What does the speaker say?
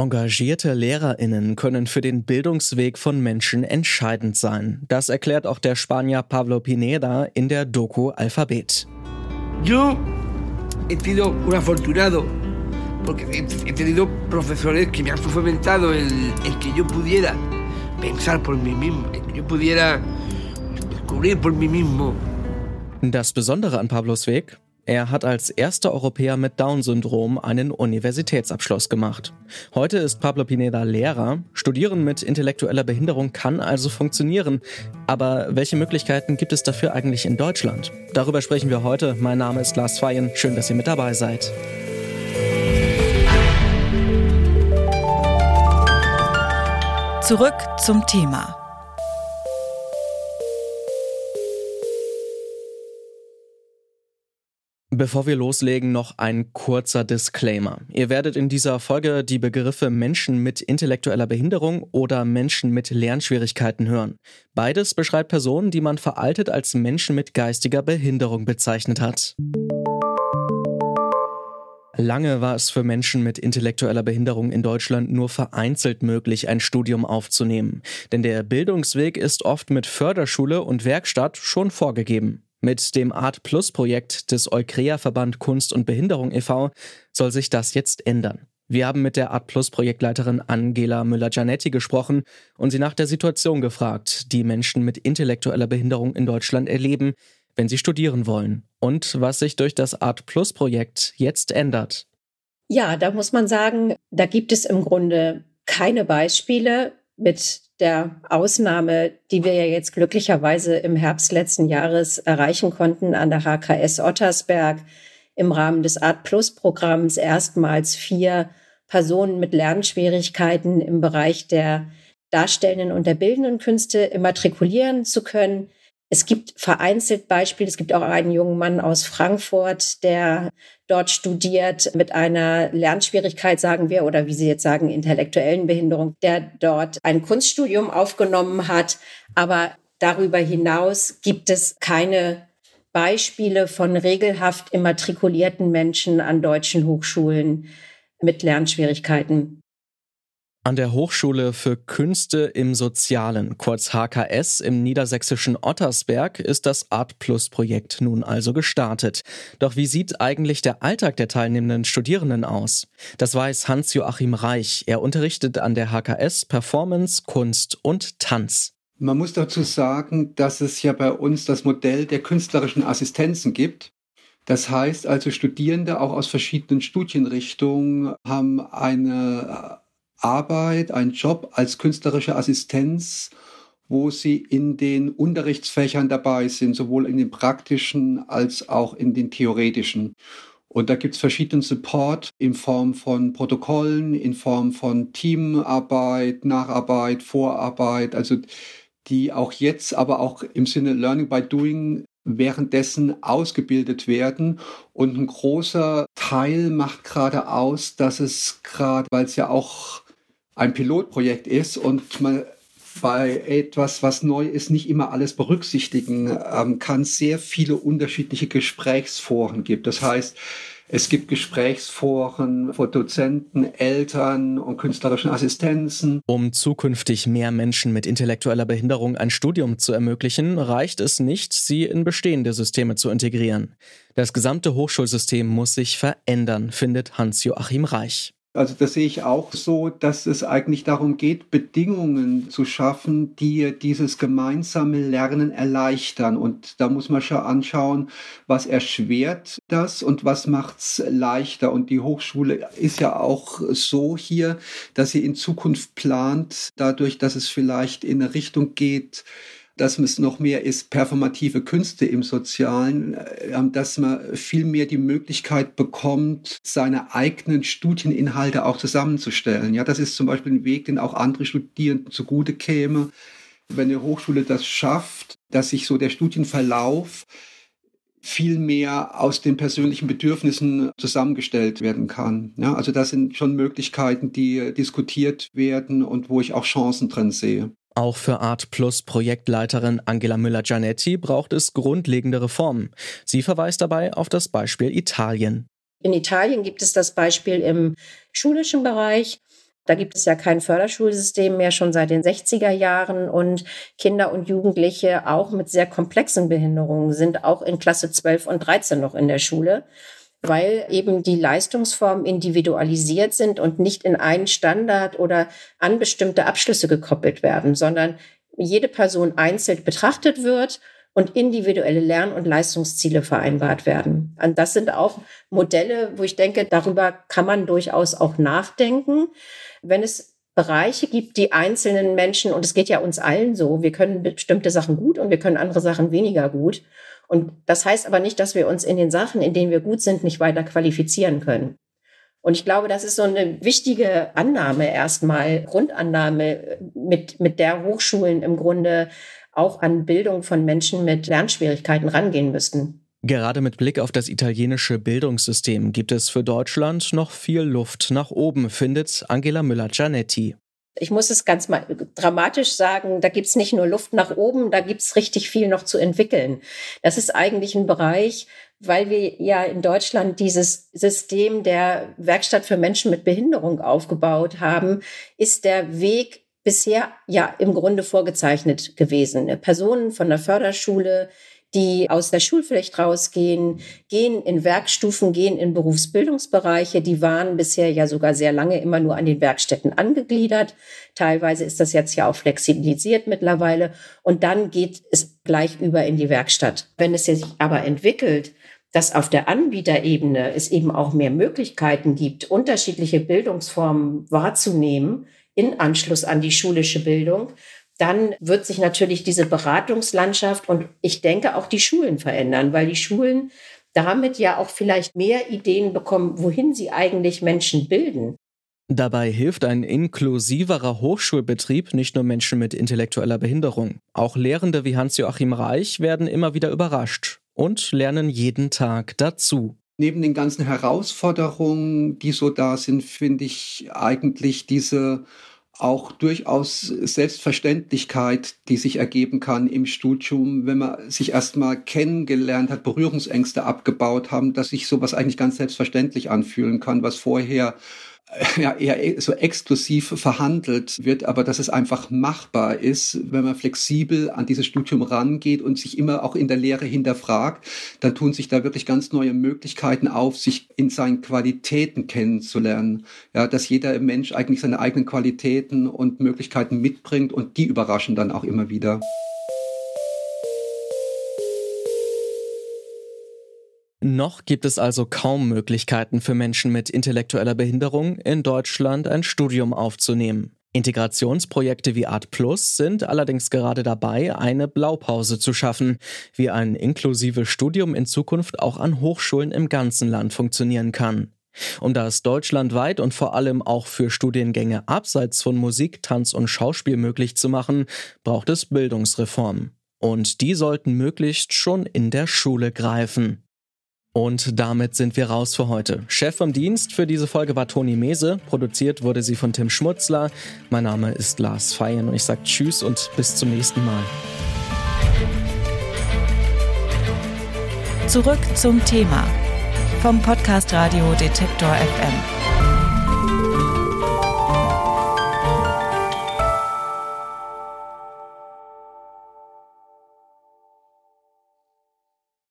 Engagierte Lehrerinnen können für den Bildungsweg von Menschen entscheidend sein. Das erklärt auch der Spanier Pablo Pineda in der Doku Alphabet. Yo he sido un afortunado porque he tenido profesores que me han fomentado el, el que yo pudiera pensar por mí mismo, el que yo pudiera descubrir por mí mismo. Das Besondere an Pablos Weg, er hat als erster Europäer mit Down-Syndrom einen Universitätsabschluss gemacht. Heute ist Pablo Pineda Lehrer. Studieren mit intellektueller Behinderung kann also funktionieren. Aber welche Möglichkeiten gibt es dafür eigentlich in Deutschland? Darüber sprechen wir heute. Mein Name ist Lars Feyen. Schön, dass ihr mit dabei seid. Zurück zum Thema. Bevor wir loslegen, noch ein kurzer Disclaimer. Ihr werdet in dieser Folge die Begriffe Menschen mit intellektueller Behinderung oder Menschen mit Lernschwierigkeiten hören. Beides beschreibt Personen, die man veraltet als Menschen mit geistiger Behinderung bezeichnet hat. Lange war es für Menschen mit intellektueller Behinderung in Deutschland nur vereinzelt möglich, ein Studium aufzunehmen. Denn der Bildungsweg ist oft mit Förderschule und Werkstatt schon vorgegeben. Mit dem Art Plus Projekt des Eukrea Verband Kunst und Behinderung e.V. soll sich das jetzt ändern. Wir haben mit der Art Plus Projektleiterin Angela Müller-Gianetti gesprochen und sie nach der Situation gefragt, die Menschen mit intellektueller Behinderung in Deutschland erleben, wenn sie studieren wollen und was sich durch das Art Plus Projekt jetzt ändert. Ja, da muss man sagen, da gibt es im Grunde keine Beispiele mit der Ausnahme, die wir ja jetzt glücklicherweise im Herbst letzten Jahres erreichen konnten an der HKS Ottersberg im Rahmen des Art Plus Programms erstmals vier Personen mit Lernschwierigkeiten im Bereich der darstellenden und der bildenden Künste immatrikulieren zu können. Es gibt vereinzelt Beispiele. Es gibt auch einen jungen Mann aus Frankfurt, der dort studiert mit einer Lernschwierigkeit, sagen wir, oder wie Sie jetzt sagen, intellektuellen Behinderung, der dort ein Kunststudium aufgenommen hat. Aber darüber hinaus gibt es keine Beispiele von regelhaft immatrikulierten Menschen an deutschen Hochschulen mit Lernschwierigkeiten. An der Hochschule für Künste im Sozialen, kurz HKS, im niedersächsischen Ottersberg ist das Art Plus Projekt nun also gestartet. Doch wie sieht eigentlich der Alltag der teilnehmenden Studierenden aus? Das weiß Hans-Joachim Reich. Er unterrichtet an der HKS Performance, Kunst und Tanz. Man muss dazu sagen, dass es ja bei uns das Modell der künstlerischen Assistenzen gibt. Das heißt also, Studierende auch aus verschiedenen Studienrichtungen haben eine Arbeit, ein Job als künstlerische Assistenz, wo sie in den Unterrichtsfächern dabei sind, sowohl in den praktischen als auch in den theoretischen. Und da gibt es verschiedenen Support in Form von Protokollen, in Form von Teamarbeit, Nacharbeit, Vorarbeit, also die auch jetzt, aber auch im Sinne Learning by Doing währenddessen ausgebildet werden. Und ein großer Teil macht gerade aus, dass es gerade, weil es ja auch ein Pilotprojekt ist und man bei etwas, was neu ist, nicht immer alles berücksichtigen ähm, kann, sehr viele unterschiedliche Gesprächsforen gibt. Das heißt, es gibt Gesprächsforen vor Dozenten, Eltern und künstlerischen Assistenzen. Um zukünftig mehr Menschen mit intellektueller Behinderung ein Studium zu ermöglichen, reicht es nicht, sie in bestehende Systeme zu integrieren. Das gesamte Hochschulsystem muss sich verändern, findet Hans-Joachim Reich. Also das sehe ich auch so, dass es eigentlich darum geht, Bedingungen zu schaffen, die dieses gemeinsame Lernen erleichtern. Und da muss man schon anschauen, was erschwert das und was macht's leichter. Und die Hochschule ist ja auch so hier, dass sie in Zukunft plant, dadurch, dass es vielleicht in eine Richtung geht, dass es noch mehr ist, performative Künste im Sozialen, äh, dass man viel mehr die Möglichkeit bekommt, seine eigenen Studieninhalte auch zusammenzustellen. Ja, das ist zum Beispiel ein Weg, den auch andere Studierenden zugute käme. Wenn eine Hochschule das schafft, dass sich so der Studienverlauf viel mehr aus den persönlichen Bedürfnissen zusammengestellt werden kann. Ja, also das sind schon Möglichkeiten, die diskutiert werden und wo ich auch Chancen drin sehe. Auch für Art Plus Projektleiterin Angela Müller-Gianetti braucht es grundlegende Reformen. Sie verweist dabei auf das Beispiel Italien. In Italien gibt es das Beispiel im schulischen Bereich. Da gibt es ja kein Förderschulsystem mehr schon seit den 60er Jahren und Kinder und Jugendliche auch mit sehr komplexen Behinderungen sind auch in Klasse 12 und 13 noch in der Schule weil eben die Leistungsformen individualisiert sind und nicht in einen Standard oder an bestimmte Abschlüsse gekoppelt werden, sondern jede Person einzeln betrachtet wird und individuelle Lern- und Leistungsziele vereinbart werden. Und das sind auch Modelle, wo ich denke, darüber kann man durchaus auch nachdenken. Wenn es Bereiche gibt, die einzelnen Menschen, und es geht ja uns allen so, wir können bestimmte Sachen gut und wir können andere Sachen weniger gut. Und das heißt aber nicht, dass wir uns in den Sachen, in denen wir gut sind, nicht weiter qualifizieren können. Und ich glaube, das ist so eine wichtige Annahme erstmal, Grundannahme, mit, mit der Hochschulen im Grunde auch an Bildung von Menschen mit Lernschwierigkeiten rangehen müssten. Gerade mit Blick auf das italienische Bildungssystem gibt es für Deutschland noch viel Luft nach oben, findet Angela Müller-Gianetti. Ich muss es ganz mal dramatisch sagen, da gibt es nicht nur Luft nach oben, da gibt es richtig viel noch zu entwickeln. Das ist eigentlich ein Bereich, weil wir ja in Deutschland dieses System der Werkstatt für Menschen mit Behinderung aufgebaut haben, ist der Weg bisher ja im Grunde vorgezeichnet gewesen. Personen von der Förderschule, die aus der Schulpflicht rausgehen, gehen in Werkstufen, gehen in Berufsbildungsbereiche. Die waren bisher ja sogar sehr lange immer nur an den Werkstätten angegliedert. Teilweise ist das jetzt ja auch flexibilisiert mittlerweile. Und dann geht es gleich über in die Werkstatt. Wenn es sich aber entwickelt, dass auf der Anbieterebene es eben auch mehr Möglichkeiten gibt, unterschiedliche Bildungsformen wahrzunehmen in Anschluss an die schulische Bildung, dann wird sich natürlich diese Beratungslandschaft und ich denke auch die Schulen verändern, weil die Schulen damit ja auch vielleicht mehr Ideen bekommen, wohin sie eigentlich Menschen bilden. Dabei hilft ein inklusiverer Hochschulbetrieb nicht nur Menschen mit intellektueller Behinderung. Auch Lehrende wie Hans-Joachim Reich werden immer wieder überrascht und lernen jeden Tag dazu. Neben den ganzen Herausforderungen, die so da sind, finde ich eigentlich diese auch durchaus Selbstverständlichkeit, die sich ergeben kann im Studium, wenn man sich erstmal kennengelernt hat, Berührungsängste abgebaut haben, dass sich sowas eigentlich ganz selbstverständlich anfühlen kann, was vorher ja, eher so exklusiv verhandelt wird, aber dass es einfach machbar ist, wenn man flexibel an dieses Studium rangeht und sich immer auch in der Lehre hinterfragt, dann tun sich da wirklich ganz neue Möglichkeiten auf, sich in seinen Qualitäten kennenzulernen. Ja, dass jeder Mensch eigentlich seine eigenen Qualitäten und Möglichkeiten mitbringt und die überraschen dann auch immer wieder. Noch gibt es also kaum Möglichkeiten für Menschen mit intellektueller Behinderung in Deutschland ein Studium aufzunehmen. Integrationsprojekte wie Art Plus sind allerdings gerade dabei, eine Blaupause zu schaffen, wie ein inklusives Studium in Zukunft auch an Hochschulen im ganzen Land funktionieren kann. Um das deutschlandweit und vor allem auch für Studiengänge abseits von Musik, Tanz und Schauspiel möglich zu machen, braucht es Bildungsreformen. Und die sollten möglichst schon in der Schule greifen. Und damit sind wir raus für heute. Chef vom Dienst für diese Folge war Toni Mese. Produziert wurde sie von Tim Schmutzler. Mein Name ist Lars Feyen und ich sage Tschüss und bis zum nächsten Mal. Zurück zum Thema vom Podcast Radio Detektor FM.